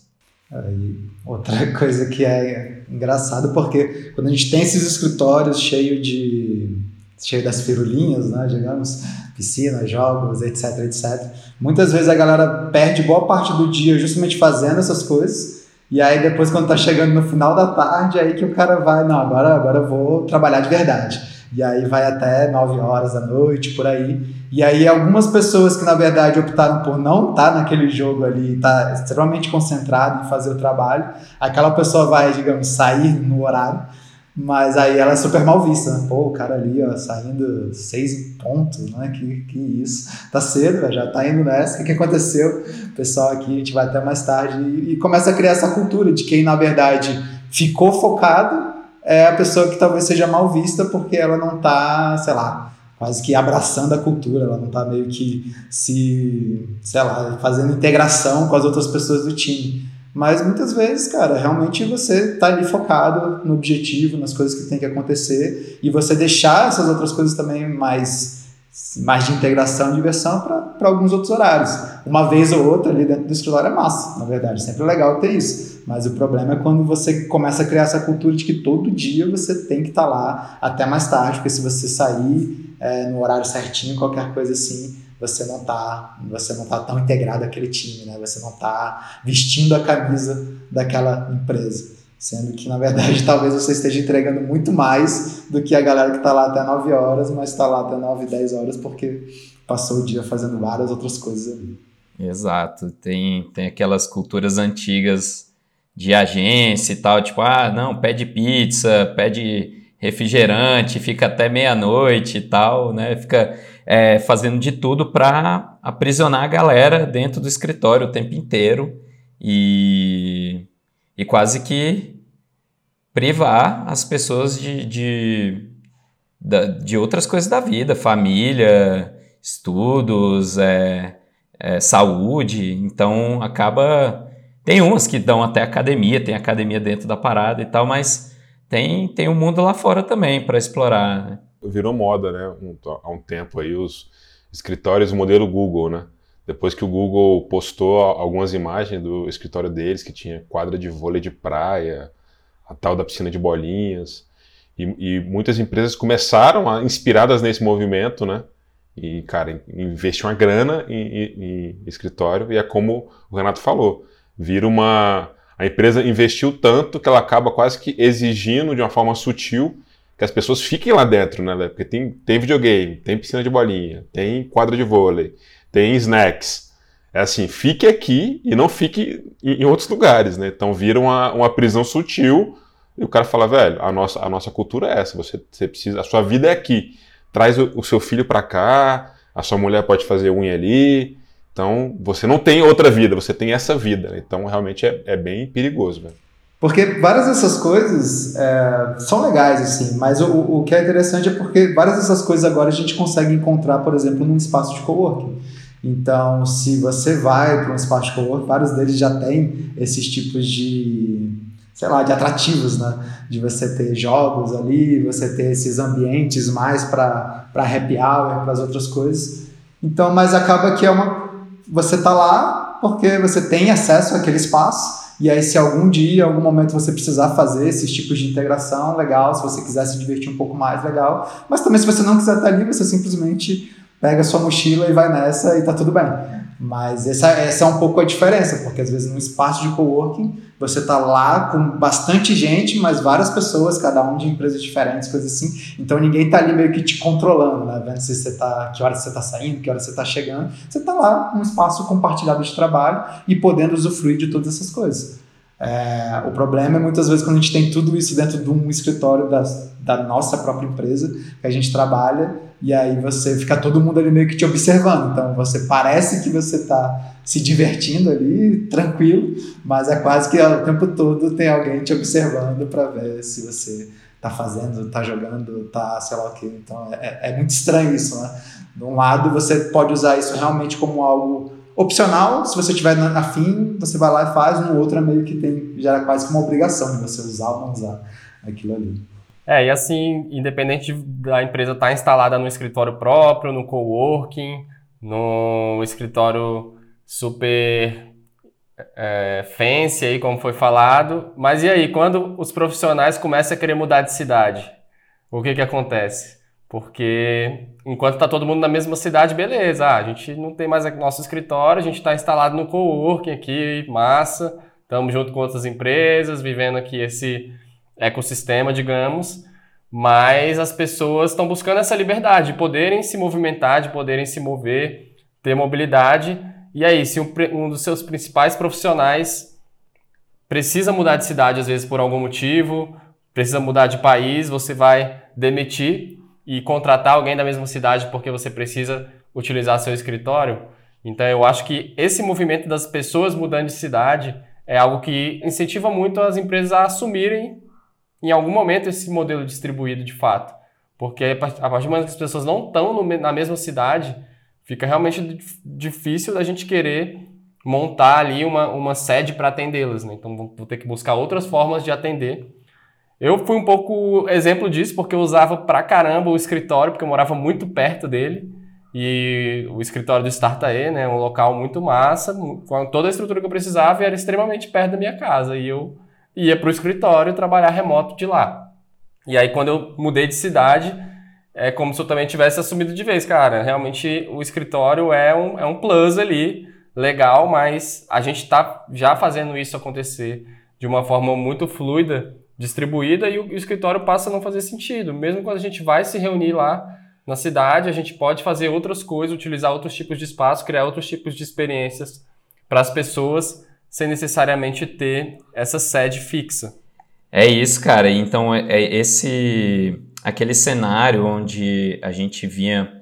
Aí, outra coisa que é engraçado, porque quando a gente tem esses escritórios cheios de cheio das firulinhas, né, digamos, piscina, jogos, etc, etc. Muitas vezes a galera perde boa parte do dia justamente fazendo essas coisas. E aí depois quando tá chegando no final da tarde, aí que o cara vai, não, agora agora eu vou trabalhar de verdade. E aí vai até 9 horas da noite, por aí. E aí algumas pessoas que na verdade optaram por não estar tá naquele jogo ali, estar tá extremamente concentrado em fazer o trabalho, aquela pessoa vai, digamos, sair no horário, mas aí ela é super mal vista, né? Pô, o cara ali, ó, saindo seis em ponto, né? Que, que isso. Tá cedo, já tá indo nessa. O que, que aconteceu? Pessoal aqui, a gente vai até mais tarde e, e começa a criar essa cultura de quem, na verdade, ficou focado é a pessoa que talvez seja mal vista porque ela não tá, sei lá, quase que abraçando a cultura, ela não está meio que se, sei lá, fazendo integração com as outras pessoas do time. Mas muitas vezes, cara, realmente você está ali focado no objetivo, nas coisas que tem que acontecer e você deixar essas outras coisas também mais mais de integração e diversão para alguns outros horários. Uma vez ou outra ali dentro do escritório é massa, na verdade, sempre é legal ter isso. Mas o problema é quando você começa a criar essa cultura de que todo dia você tem que estar tá lá até mais tarde, porque se você sair é, no horário certinho, qualquer coisa assim, você não tá, você não tá tão integrado àquele time, né? Você não tá vestindo a camisa daquela empresa. Sendo que, na verdade, talvez você esteja entregando muito mais do que a galera que está lá até 9 horas, mas está lá até 9, 10 horas porque passou o dia fazendo várias outras coisas ali. Exato. Tem, tem aquelas culturas antigas de agência e tal, tipo, ah, não, pede pizza, pede refrigerante, fica até meia-noite e tal, né? Fica é, fazendo de tudo para aprisionar a galera dentro do escritório o tempo inteiro e, e quase que privar as pessoas de, de, de outras coisas da vida, família, estudos, é, é, saúde. Então acaba. Tem umas que dão até academia, tem academia dentro da parada e tal, mas tem, tem um mundo lá fora também para explorar. Né? Virou moda, né? Um, há um tempo aí, os escritórios modelo Google, né? Depois que o Google postou algumas imagens do escritório deles, que tinha quadra de vôlei de praia, a tal da piscina de bolinhas. E, e muitas empresas começaram, a, inspiradas nesse movimento, né? E, cara, investir uma grana em, em, em escritório, e é como o Renato falou, vira uma a empresa investiu tanto que ela acaba quase que exigindo de uma forma sutil que as pessoas fiquem lá dentro, né? Porque tem, tem videogame, tem piscina de bolinha, tem quadra de vôlei, tem snacks. É assim, fique aqui e não fique em, outros lugares, né? Então vira uma, uma prisão sutil e o cara fala, velho, a nossa, a nossa cultura é essa, você, você precisa, a sua vida é aqui. Traz o, o seu filho para cá, a sua mulher pode fazer unha ali, então, você não tem outra vida, você tem essa vida. Então, realmente é, é bem perigoso. Velho. Porque várias dessas coisas é, são legais, assim, mas o, o que é interessante é porque várias dessas coisas agora a gente consegue encontrar, por exemplo, num espaço de coworking. Então, se você vai para um espaço de coworking, vários deles já têm esses tipos de, sei lá, de atrativos, né? De você ter jogos ali, você ter esses ambientes mais para happy hour, para as outras coisas. Então, mas acaba que é uma. Você tá lá porque você tem acesso àquele espaço. E aí, se algum dia, algum momento você precisar fazer esses tipos de integração, legal. Se você quiser se divertir um pouco mais, legal. Mas também, se você não quiser estar ali, você simplesmente pega sua mochila e vai nessa e tá tudo bem. Mas essa, essa é um pouco a diferença, porque às vezes no espaço de coworking você tá lá com bastante gente, mas várias pessoas, cada um de empresas diferentes, coisas assim. Então ninguém tá ali meio que te controlando, né? Vendo se você tá, que hora você tá saindo, que hora você tá chegando. Você tá lá num espaço compartilhado de trabalho e podendo usufruir de todas essas coisas. É, o problema é muitas vezes quando a gente tem tudo isso dentro de um escritório da, da nossa própria empresa, que a gente trabalha, e aí você fica todo mundo ali meio que te observando. Então você parece que você está se divertindo ali, tranquilo, mas é quase que o tempo todo tem alguém te observando para ver se você está fazendo, está jogando, está sei lá o quê. Então é, é muito estranho isso, né? De um lado você pode usar isso realmente como algo Opcional, se você tiver afim, você vai lá e faz, no outro é meio que tem, já é quase que uma obrigação de você usar ou não usar aquilo ali. É, e assim, independente da empresa estar tá instalada no escritório próprio, no coworking, no escritório super é, fancy aí, como foi falado, mas e aí, quando os profissionais começam a querer mudar de cidade, o que que acontece? Porque enquanto está todo mundo na mesma cidade, beleza. Ah, a gente não tem mais nosso escritório, a gente está instalado no coworking aqui, massa. Estamos junto com outras empresas, vivendo aqui esse ecossistema, digamos. Mas as pessoas estão buscando essa liberdade, de poderem se movimentar, de poderem se mover, ter mobilidade. E aí, se um, um dos seus principais profissionais precisa mudar de cidade, às vezes por algum motivo, precisa mudar de país, você vai demitir e contratar alguém da mesma cidade porque você precisa utilizar seu escritório. Então eu acho que esse movimento das pessoas mudando de cidade é algo que incentiva muito as empresas a assumirem em algum momento esse modelo distribuído de fato. Porque a partir do momento que as pessoas não estão na mesma cidade, fica realmente difícil da gente querer montar ali uma, uma sede para atendê-las. Né? Então vou ter que buscar outras formas de atender eu fui um pouco exemplo disso, porque eu usava pra caramba o escritório, porque eu morava muito perto dele. E o escritório do Startae, né, um local muito massa, com toda a estrutura que eu precisava e era extremamente perto da minha casa. E eu ia para o escritório trabalhar remoto de lá. E aí, quando eu mudei de cidade, é como se eu também tivesse assumido de vez, cara. Realmente, o escritório é um, é um plus ali, legal, mas a gente está já fazendo isso acontecer de uma forma muito fluida distribuída e o, escritório passa a não fazer sentido. Mesmo quando a gente vai se reunir lá na cidade, a gente pode fazer outras coisas, utilizar outros tipos de espaço, criar outros tipos de experiências para as pessoas, sem necessariamente ter essa sede fixa. É isso, cara. Então, é, é esse aquele cenário onde a gente vinha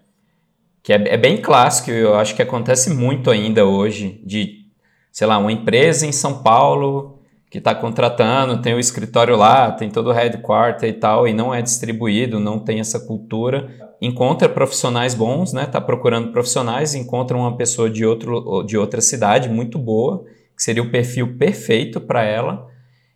que é, é bem clássico, eu acho que acontece muito ainda hoje, de, sei lá, uma empresa em São Paulo que está contratando, tem o escritório lá, tem todo o headquarter e tal, e não é distribuído, não tem essa cultura. Encontra profissionais bons, né? Está procurando profissionais, encontra uma pessoa de, outro, de outra cidade muito boa, que seria o perfil perfeito para ela.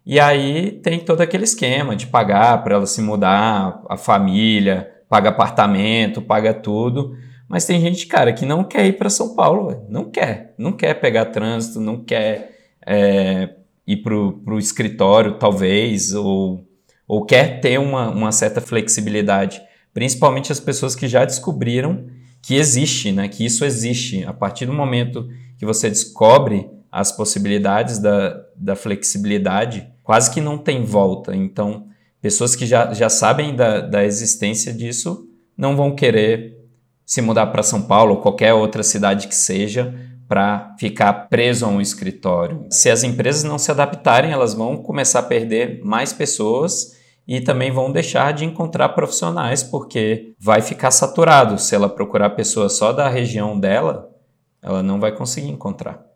E aí tem todo aquele esquema de pagar para ela se mudar, a família, paga apartamento, paga tudo. Mas tem gente, cara, que não quer ir para São Paulo, véio. não quer, não quer pegar trânsito, não quer é, ir para o escritório, talvez, ou, ou quer ter uma, uma certa flexibilidade. Principalmente as pessoas que já descobriram que existe, né? que isso existe. A partir do momento que você descobre as possibilidades da, da flexibilidade, quase que não tem volta. Então, pessoas que já, já sabem da, da existência disso não vão querer se mudar para São Paulo ou qualquer outra cidade que seja para ficar preso a um escritório. Se as empresas não se adaptarem, elas vão começar a perder mais pessoas e também vão deixar de encontrar profissionais, porque vai ficar saturado. Se ela procurar pessoas só da região dela, ela não vai conseguir encontrar.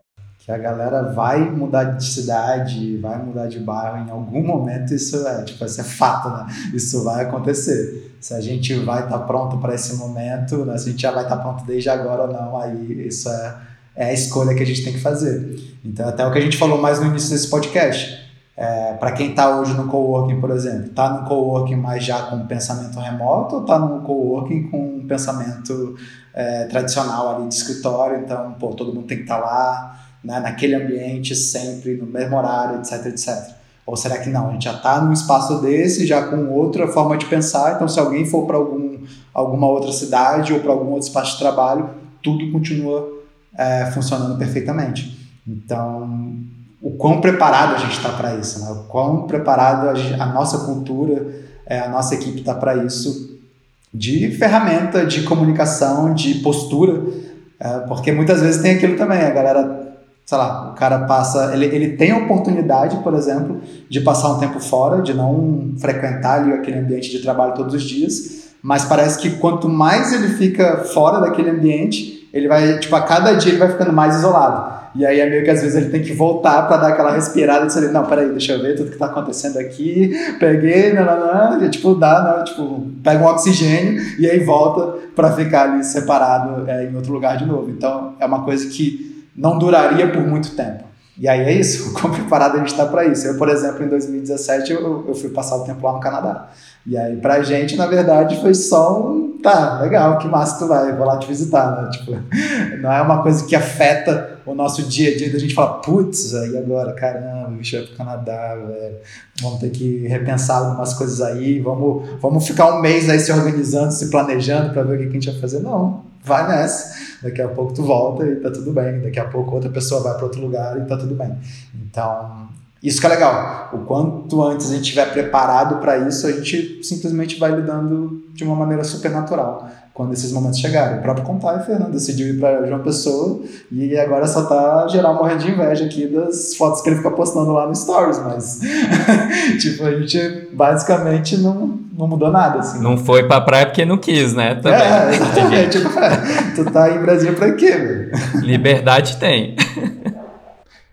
Que a galera vai mudar de cidade, vai mudar de bairro em algum momento, isso é, tipo, isso é fato, né? Isso vai acontecer. Se a gente vai estar tá pronto para esse momento, né? se a gente já vai estar tá pronto desde agora ou não, aí isso é, é a escolha que a gente tem que fazer. Então, até o que a gente falou mais no início desse podcast. É, para quem está hoje no coworking, por exemplo, está no coworking mas já com pensamento remoto ou está no coworking com pensamento é, tradicional ali de escritório, então, pô, todo mundo tem que estar tá lá, né, naquele ambiente sempre, no mesmo horário, etc, etc. Ou será que não? A gente já está num espaço desse, já com outra forma de pensar, então se alguém for para algum, alguma outra cidade ou para algum outro espaço de trabalho, tudo continua é, funcionando perfeitamente. Então, o quão preparado a gente está para isso, né? o quão preparado a, a nossa cultura, é, a nossa equipe está para isso, de ferramenta, de comunicação, de postura, é, porque muitas vezes tem aquilo também, a galera sei lá, o cara passa, ele, ele tem a oportunidade, por exemplo, de passar um tempo fora, de não frequentar ali aquele ambiente de trabalho todos os dias, mas parece que quanto mais ele fica fora daquele ambiente, ele vai, tipo, a cada dia ele vai ficando mais isolado. E aí é meio que às vezes ele tem que voltar para dar aquela respirada e dizer, não, peraí, deixa eu ver tudo que tá acontecendo aqui, peguei, não, não, não, e, tipo, dá, não, tipo, pega um oxigênio e aí volta para ficar ali separado é, em outro lugar de novo. Então é uma coisa que não duraria por muito tempo. E aí é isso, quão preparado a gente está para isso. Eu, por exemplo, em 2017, eu, eu fui passar o tempo lá no Canadá. E aí, pra gente, na verdade, foi só um. Tá, legal, que massa tu vai, vou lá te visitar, né? Tipo, não é uma coisa que afeta o nosso dia a dia da gente falar, putz, aí agora, caramba, bicho vai pro Canadá, velho. Vamos ter que repensar algumas coisas aí, vamos, vamos ficar um mês aí se organizando, se planejando para ver o que a gente vai fazer. Não, vai nessa. Daqui a pouco tu volta e tá tudo bem. Daqui a pouco outra pessoa vai para outro lugar e tá tudo bem. Então, isso que é legal. O quanto antes a gente estiver preparado para isso, a gente simplesmente vai lidando de uma maneira super natural quando esses momentos chegarem. O próprio Contai, Fernando, decidiu ir para João Pessoa e agora só tá geral morrendo de inveja aqui das fotos que ele fica postando lá no Stories, mas tipo, a gente basicamente não, não mudou nada. Assim. Não foi pra praia porque não quis, né? Também. É, exatamente. tipo, é, tu tá em Brasília pra quê, velho? Liberdade tem.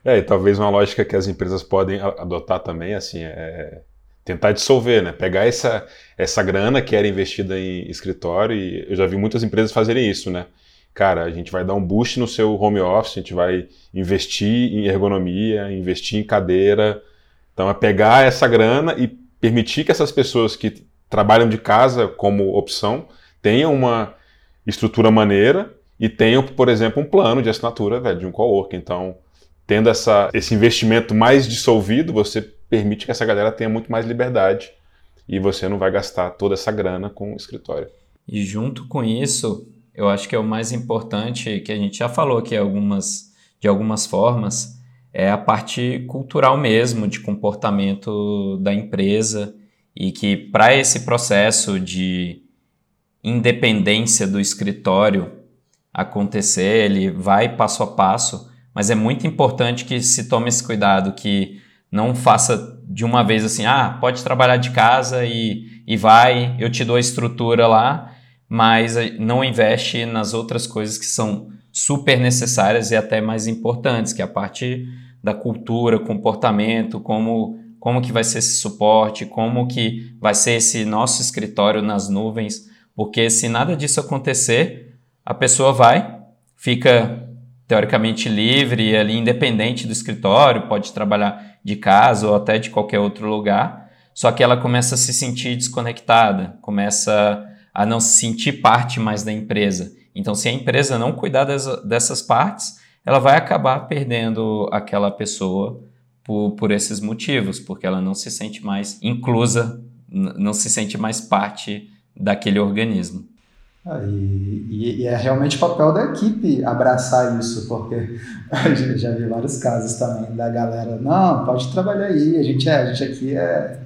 É, e talvez uma lógica que as empresas podem adotar também, assim, é tentar dissolver, né? Pegar essa, essa grana que era investida em escritório, e eu já vi muitas empresas fazerem isso, né? Cara, a gente vai dar um boost no seu home office, a gente vai investir em ergonomia, investir em cadeira. Então, é pegar essa grana e permitir que essas pessoas que trabalham de casa como opção tenham uma estrutura maneira e tenham, por exemplo, um plano de assinatura velho, de um coworking. Então, tendo essa, esse investimento mais dissolvido, você permite que essa galera tenha muito mais liberdade e você não vai gastar toda essa grana com o escritório. E junto com isso, eu acho que é o mais importante, que a gente já falou aqui algumas, de algumas formas, é a parte cultural mesmo, de comportamento da empresa e que para esse processo de independência do escritório acontecer, ele vai passo a passo, mas é muito importante que se tome esse cuidado, que não faça de uma vez assim, ah, pode trabalhar de casa e, e vai, eu te dou a estrutura lá, mas não investe nas outras coisas que são super necessárias e até mais importantes, que é a parte da cultura, comportamento, como como que vai ser esse suporte, como que vai ser esse nosso escritório nas nuvens, porque se nada disso acontecer, a pessoa vai, fica teoricamente livre ali independente do escritório, pode trabalhar de casa ou até de qualquer outro lugar, só que ela começa a se sentir desconectada, começa a não se sentir parte mais da empresa. Então, se a empresa não cuidar dessas partes, ela vai acabar perdendo aquela pessoa por, por esses motivos, porque ela não se sente mais inclusa, não se sente mais parte daquele organismo. Ah, e, e, é realmente papel da equipe abraçar isso, porque já vi vários casos também da galera, não, pode trabalhar aí, a gente, é, a gente aqui é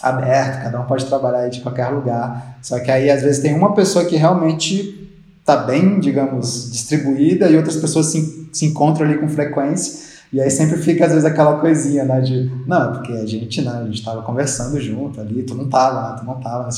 aberto, cada um pode trabalhar aí de qualquer lugar. Só que aí às vezes tem uma pessoa que realmente está bem, digamos, distribuída e outras pessoas se, se encontram ali com frequência e aí sempre fica, às vezes, aquela coisinha, né? De, não, porque a gente, né? A gente tava conversando junto ali, tu não tava, né? Tu não tava.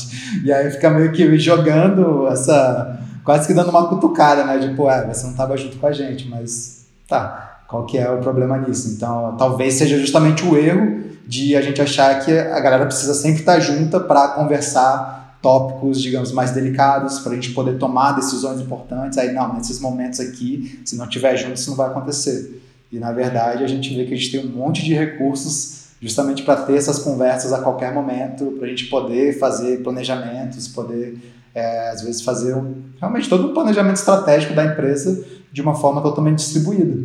E aí fica meio que jogando essa. Quase que dando uma cutucada, né? De, pô, é, você não tava junto com a gente, mas tá. Qual que é o problema nisso? Então, talvez seja justamente o erro de a gente achar que a galera precisa sempre estar junta para conversar tópicos, digamos, mais delicados, para a gente poder tomar decisões importantes. Aí, não, nesses momentos aqui, se não tiver junto, isso não vai acontecer. E, na verdade, a gente vê que a gente tem um monte de recursos justamente para ter essas conversas a qualquer momento, para a gente poder fazer planejamentos, poder, é, às vezes, fazer um, realmente todo um planejamento estratégico da empresa de uma forma totalmente distribuída.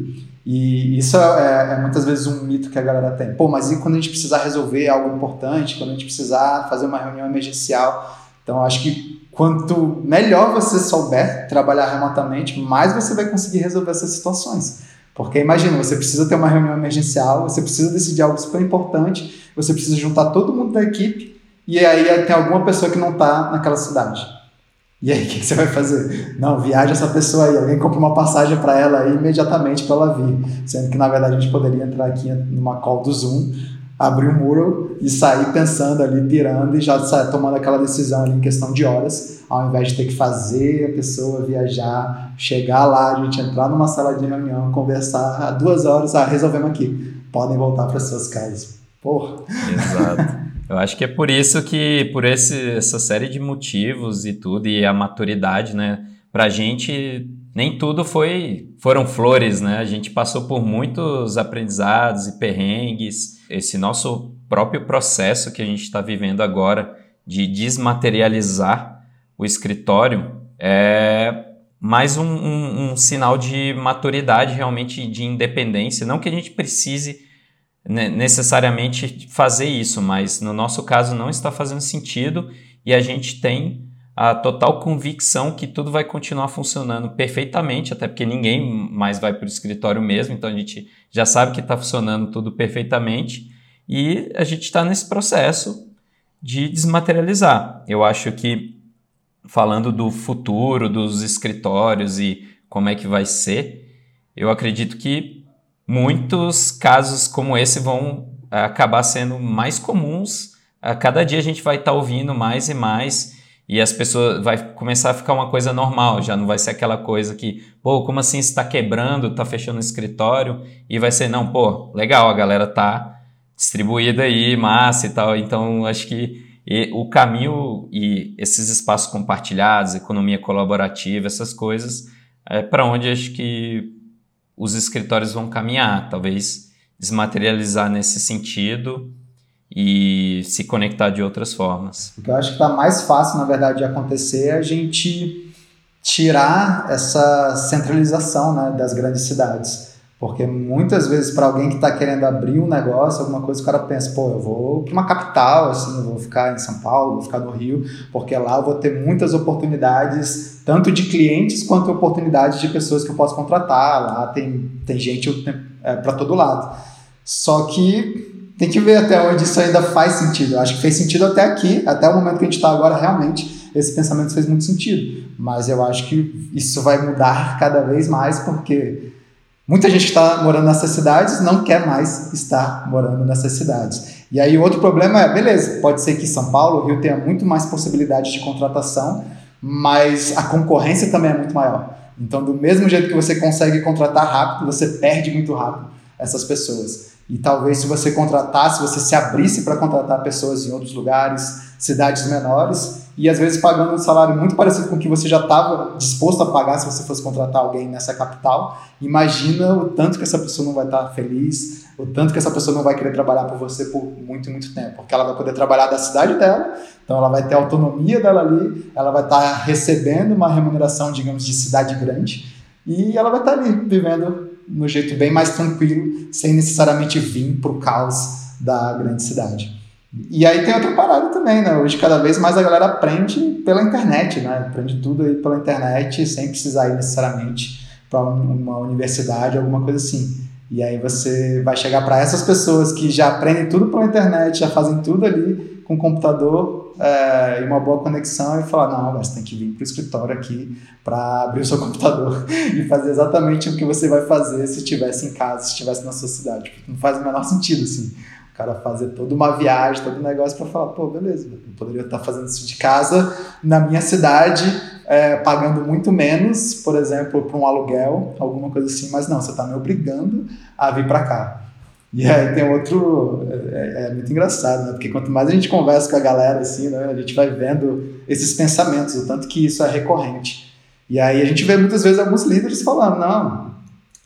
E isso é, é, muitas vezes um mito que a galera tem. Pô, mas e quando a gente precisar resolver algo importante, quando a gente precisar fazer uma reunião emergencial? Então, acho que quanto melhor você souber trabalhar remotamente, mais você vai conseguir resolver essas situações. Porque imagina, você precisa ter uma reunião emergencial, você precisa decidir algo super importante, você precisa juntar todo mundo da equipe e aí tem alguma pessoa que não está naquela cidade. E aí, o que, você vai fazer? Não, viaja essa pessoa aí, alguém compra uma passagem para ela aí imediatamente para ela vir. Sendo que, na verdade, a gente poderia entrar aqui numa call do Zoom, abrir o um mural e sair pensando ali, pirando e já sair tomando aquela decisão ali em questão de horas, ao invés de ter que fazer a pessoa viajar, chegar lá, a gente entrar numa sala de reunião, conversar duas horas, ah, resolvemos aqui. Podem voltar para suas casas. Porra. Exato. Eu acho que é por isso que, por esse, essa série de motivos e tudo, e a maturidade, né? Pra gente, nem tudo foi foram flores, né? A gente passou por muitos aprendizados e perrengues. Esse nosso próprio processo que a gente está vivendo agora de desmaterializar o escritório é mais um, um, um sinal de maturidade, realmente de independência. Não que a gente precise necessariamente fazer isso, mas no nosso caso não está fazendo sentido e a gente tem a total convicção que tudo vai continuar funcionando perfeitamente, até porque ninguém mais vai para o escritório mesmo, então a gente já sabe que está funcionando tudo perfeitamente e a gente está nesse processo de desmaterializar. Eu acho que falando do futuro dos escritórios e como é que vai ser, eu acredito que muitos casos como esse vão eh, acabar sendo mais comuns. A cada dia a gente vai estar tá ouvindo mais e mais e as pessoas vai começar a ficar uma coisa normal, já não vai ser aquela coisa que, pô, como assim está quebrando, está fechando o escritório? E vai ser não, pô, legal, a galera tá distribuída aí, massa e tal. Então, acho que o caminho e esses espaços compartilhados, economia colaborativa, essas coisas, é para onde acho que os escritórios vão caminhar, talvez desmaterializar nesse sentido e se conectar de outras formas. O que eu acho que está mais fácil, na verdade, de acontecer é a gente tirar essa centralização né, das grandes cidades. Porque muitas vezes, para alguém que está querendo abrir um negócio, alguma coisa, o cara pensa, pô, eu vou para uma capital, assim, eu vou ficar em São Paulo, vou ficar no Rio, porque lá eu vou ter muitas oportunidades, tanto de clientes quanto oportunidades de pessoas que eu posso contratar. Lá tem, tem gente é, para todo lado. Só que tem que ver até onde isso ainda faz sentido. Eu acho que fez sentido até aqui, até o momento que a gente está agora, realmente, esse pensamento fez muito sentido. Mas eu acho que isso vai mudar cada vez mais, porque Muita gente que está morando nessas cidades não quer mais estar morando nessas cidades. E aí, outro problema é, beleza, pode ser que São Paulo, Rio tenha muito mais possibilidades de contratação, mas a concorrência também é muito maior. Então, do mesmo jeito que você consegue contratar rápido, você perde muito rápido essas pessoas. E talvez se você contratasse, você se abrisse para contratar pessoas em outros lugares, cidades menores, e às vezes pagando um salário muito parecido com o que você já estava disposto a pagar se você fosse contratar alguém nessa capital, imagina o tanto que essa pessoa não vai estar feliz, o tanto que essa pessoa não vai querer trabalhar por você por muito, muito tempo, porque ela vai poder trabalhar da cidade dela, então ela vai ter a autonomia dela ali, ela vai estar recebendo uma remuneração, digamos, de cidade grande, e ela vai estar ali vivendo no jeito bem mais tranquilo, sem necessariamente vir para o caos da grande cidade. E aí tem outra parada também, né? Hoje cada vez mais a galera aprende pela internet, né? Aprende tudo aí pela internet sem precisar ir necessariamente para uma universidade, alguma coisa assim. E aí você vai chegar para essas pessoas que já aprendem tudo pela internet, já fazem tudo ali com computador é, e uma boa conexão e falar, não, você tem que vir para o escritório aqui para abrir o seu computador e fazer exatamente o que você vai fazer se estivesse em casa, se estivesse na sua cidade. Não faz o menor sentido, assim cara fazer toda uma viagem, todo um negócio para falar, pô, beleza, eu poderia estar fazendo isso de casa na minha cidade, é, pagando muito menos, por exemplo, para um aluguel, alguma coisa assim, mas não, você está me obrigando a vir para cá. E aí tem outro. É, é, muito engraçado, né? Porque quanto mais a gente conversa com a galera, assim, né? A gente vai vendo esses pensamentos, o tanto que isso é recorrente. E aí a gente vê muitas vezes alguns líderes falando, não,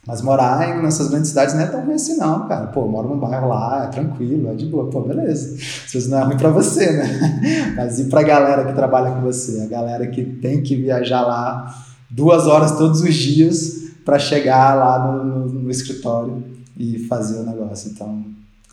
mas morar nessas grandes cidades não é tão ruim assim, não, cara. Pô, moro num bairro lá, é tranquilo, é de boa. Pô, beleza. Às vezes não é ruim pra você, né? Mas e pra galera que trabalha com você? A galera que tem que viajar lá duas horas todos os dias para chegar lá no, no, no escritório e fazer o negócio. Então,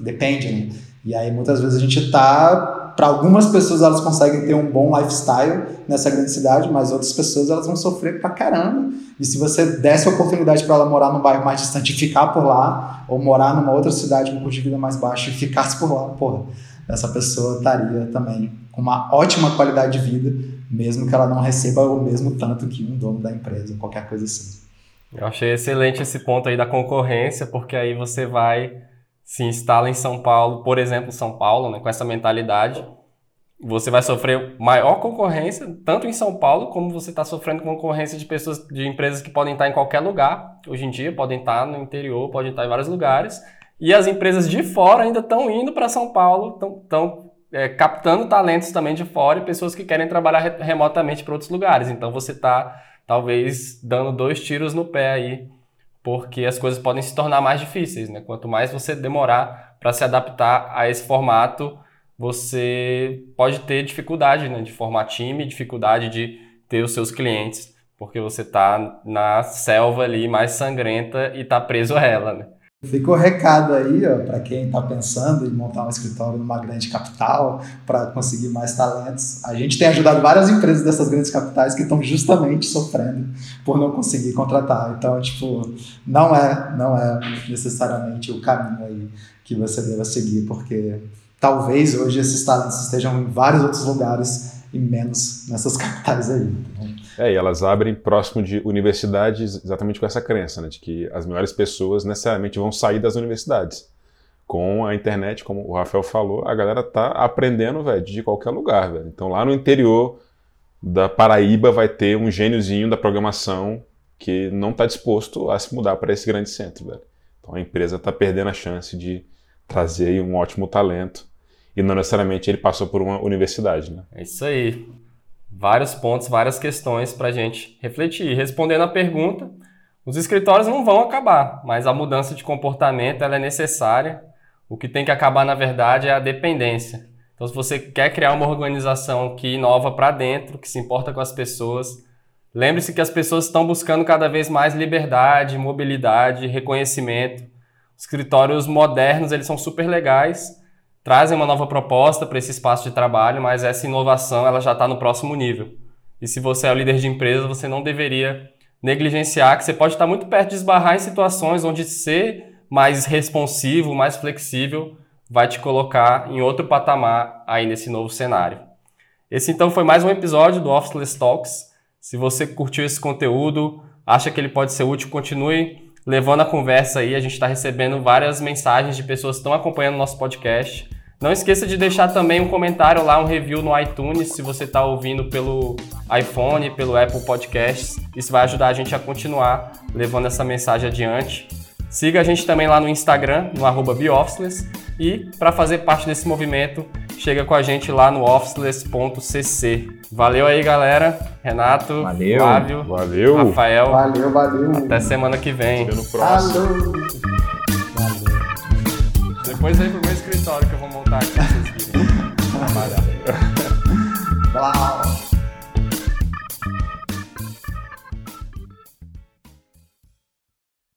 depende, né? E aí muitas vezes a gente tá para algumas pessoas elas conseguem ter um bom lifestyle nessa grande cidade, mas outras pessoas elas vão sofrer pra caramba. E se você desse a oportunidade para ela morar num bairro mais distante e ficar por lá, ou morar numa outra cidade com custo de vida mais baixo e ficasse por lá, porra, essa pessoa estaria também com uma ótima qualidade de vida, mesmo que ela não receba o mesmo tanto que um dono da empresa, qualquer coisa assim. Eu achei excelente esse ponto aí da concorrência, porque aí você vai se instala em São Paulo, por exemplo, São Paulo, né, com essa mentalidade, você vai sofrer maior concorrência, tanto em São Paulo, como você está sofrendo concorrência de pessoas, de empresas que podem estar em qualquer lugar, hoje em dia, podem estar no interior, podem estar em vários lugares, e as empresas de fora ainda estão indo para São Paulo, estão é, captando talentos também de fora e pessoas que querem trabalhar remotamente para outros lugares. Então você está talvez dando dois tiros no pé aí, porque as coisas podem se tornar mais difíceis, né? Quanto mais você demorar para se adaptar a esse formato, você pode ter dificuldade né, de formar time, dificuldade de ter os seus clientes, porque você está na selva ali mais sangrenta e está preso a ela, né? Fica o recado aí, ó, para quem está pensando em montar um escritório numa grande capital para conseguir mais talentos. A gente tem ajudado várias empresas dessas grandes capitais que estão justamente sofrendo por não conseguir contratar. Então, tipo, não é, não é necessariamente o caminho aí que você deva seguir, porque talvez hoje esses talentos estejam em vários outros lugares e menos nessas capitais aí. Então, é, e elas abrem próximo de universidades exatamente com essa crença, né, de que as melhores pessoas necessariamente vão sair das universidades. Com a internet, como o Rafael falou, a galera tá aprendendo, velho, de qualquer lugar, velho. Então lá no interior da Paraíba vai ter um gêniozinho da programação que não está disposto a se mudar para esse grande centro, velho. Então a empresa está perdendo a chance de trazer um ótimo talento e não necessariamente ele passou por uma universidade, né? É isso aí vários pontos, várias questões para a gente refletir. Respondendo à pergunta, os escritórios não vão acabar, mas a mudança de comportamento ela é necessária. O que tem que acabar, na verdade, é a dependência. Então, se você quer criar uma organização que inova para dentro, que se importa com as pessoas, lembre-se que as pessoas estão buscando cada vez mais liberdade, mobilidade, reconhecimento. Os escritórios modernos eles são super legais, trazem uma nova proposta para esse espaço de trabalho, mas essa inovação ela já está no próximo nível. E se você é o líder de empresa, você não deveria negligenciar que você pode estar muito perto de esbarrar em situações onde ser mais responsivo, mais flexível, vai te colocar em outro patamar aí nesse novo cenário. Esse então foi mais um episódio do Officeless Talks. Se você curtiu esse conteúdo, acha que ele pode ser útil, continue levando a conversa aí. A gente está recebendo várias mensagens de pessoas que estão acompanhando o nosso podcast. Não esqueça de deixar também um comentário lá, um review no iTunes, se você está ouvindo pelo iPhone, pelo Apple Podcasts. Isso vai ajudar a gente a continuar levando essa mensagem adiante. Siga a gente também lá no Instagram, no arroba E para fazer parte desse movimento, chega com a gente lá no officeless.cc. Valeu aí, galera. Renato, valeu. Flávio, valeu. Rafael. Valeu, valeu. Até semana que vem. Até no próximo. Depois vem pro meu escritório que eu vou montar aqui pra vocês virem trabalhar.